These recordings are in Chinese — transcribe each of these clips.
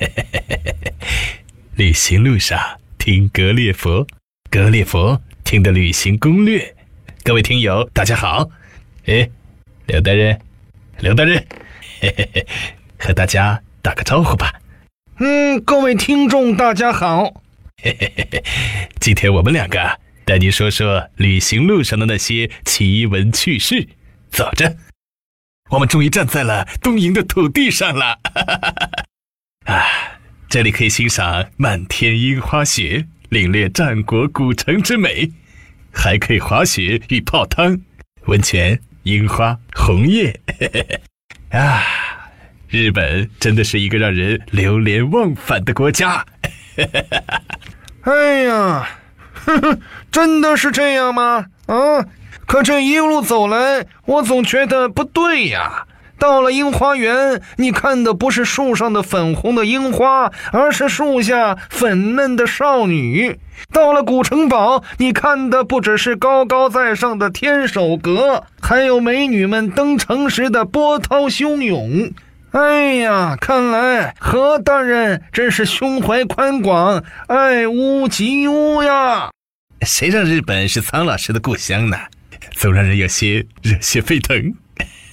旅行路上听格列佛，格列佛听的旅行攻略。各位听友，大家好。哎，刘大人，刘大人，嘿嘿嘿，和大家打个招呼吧。嗯，各位听众，大家好。嘿嘿嘿嘿，今天我们两个带你说说旅行路上的那些奇闻趣事。走着，我们终于站在了东营的土地上了。啊，这里可以欣赏漫天樱花雪，领略战国古城之美，还可以滑雪与泡汤、温泉、樱花、红叶。啊，日本真的是一个让人流连忘返的国家。哎呀，哼哼，真的是这样吗？啊，可这一路走来，我总觉得不对呀。到了樱花园，你看的不是树上的粉红的樱花，而是树下粉嫩的少女；到了古城堡，你看的不只是高高在上的天守阁，还有美女们登城时的波涛汹涌。哎呀，看来何大人真是胸怀宽广，爱屋及乌呀！谁让日本是苍老师的故乡呢？总让人有些热血沸腾。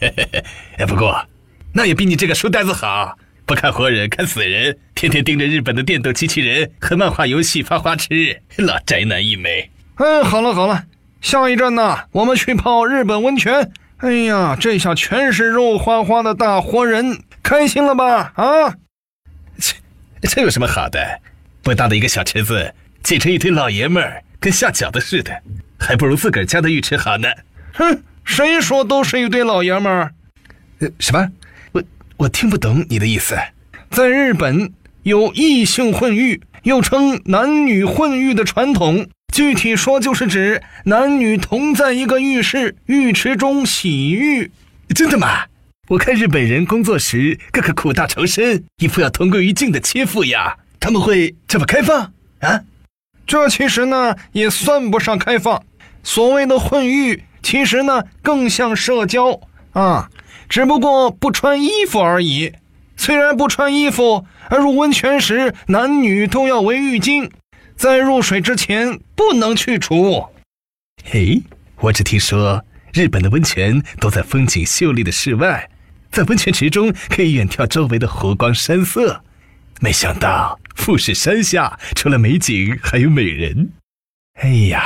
哎，不过那也比你这个书呆子好，不看活人看死人，天天盯着日本的电动机器人和漫画游戏发花痴，老宅男一枚。哎，好了好了，下一站呢，我们去泡日本温泉。哎呀，这下全是肉花花的大活人，开心了吧？啊，这这有什么好的？不大的一个小池子，挤成一堆老爷们儿，跟下饺子似的，还不如自个儿家的浴池好呢。哼。谁说都是一堆老爷们儿？呃，什么？我我听不懂你的意思。在日本有异性混浴，又称男女混浴的传统。具体说，就是指男女同在一个浴室浴池中洗浴。真的吗？我看日本人工作时个个苦大仇深，一副要同归于尽的切腹呀。他们会这么开放啊？这其实呢，也算不上开放。所谓的混浴。其实呢，更像社交啊，只不过不穿衣服而已。虽然不穿衣服，而入温泉时男女都要围浴巾，在入水之前不能去除。嘿，我只听说日本的温泉都在风景秀丽的室外，在温泉池中可以远眺周围的湖光山色。没想到富士山下除了美景还有美人。哎呀，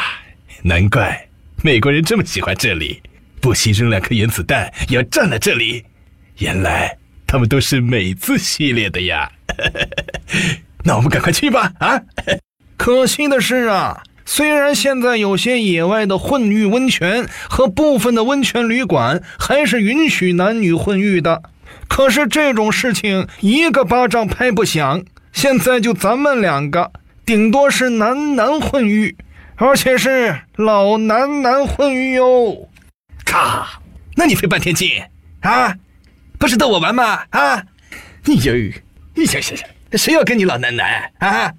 难怪。美国人这么喜欢这里，不惜扔两颗原子弹也要占了这里。原来他们都是美字系列的呀！那我们赶快去吧！啊，可惜的是啊，虽然现在有些野外的混浴温泉和部分的温泉旅馆还是允许男女混浴的，可是这种事情一个巴掌拍不响。现在就咱们两个，顶多是男男混浴。而且是老男男混浴哟，咔！那你费半天劲啊？不是逗我玩吗？啊？你呦，你想想想，谁要跟你老男男啊？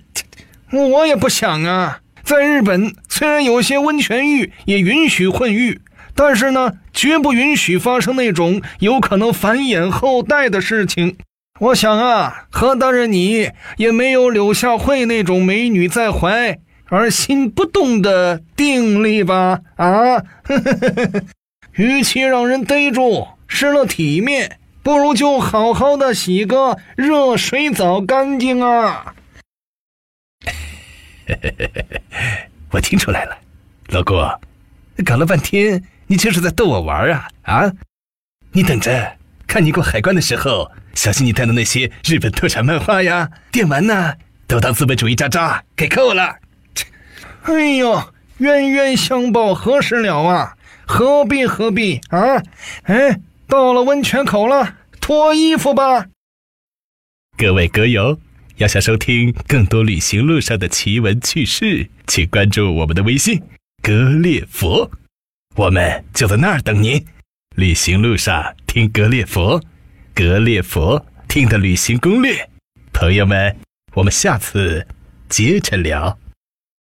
我也不想啊。在日本，虽然有些温泉浴也允许混浴，但是呢，绝不允许发生那种有可能繁衍后代的事情。我想啊，何大人你也没有柳下惠那种美女在怀。而心不动的定力吧，啊！与其让人逮住，失了体面，不如就好好的洗个热水澡干净啊！我听出来了，老郭，搞了半天，你就是在逗我玩啊！啊！你等着，看你过海关的时候，小心你带的那些日本特产漫画呀、电玩呐，都当资本主义渣渣给扣了。哎呦，冤冤相报何时了啊？何必何必啊？哎，到了温泉口了，脱衣服吧。各位歌友，要想收听更多旅行路上的奇闻趣事，请关注我们的微信“格列佛”，我们就在那儿等您。旅行路上听格列佛，格列佛听的旅行攻略。朋友们，我们下次接着聊。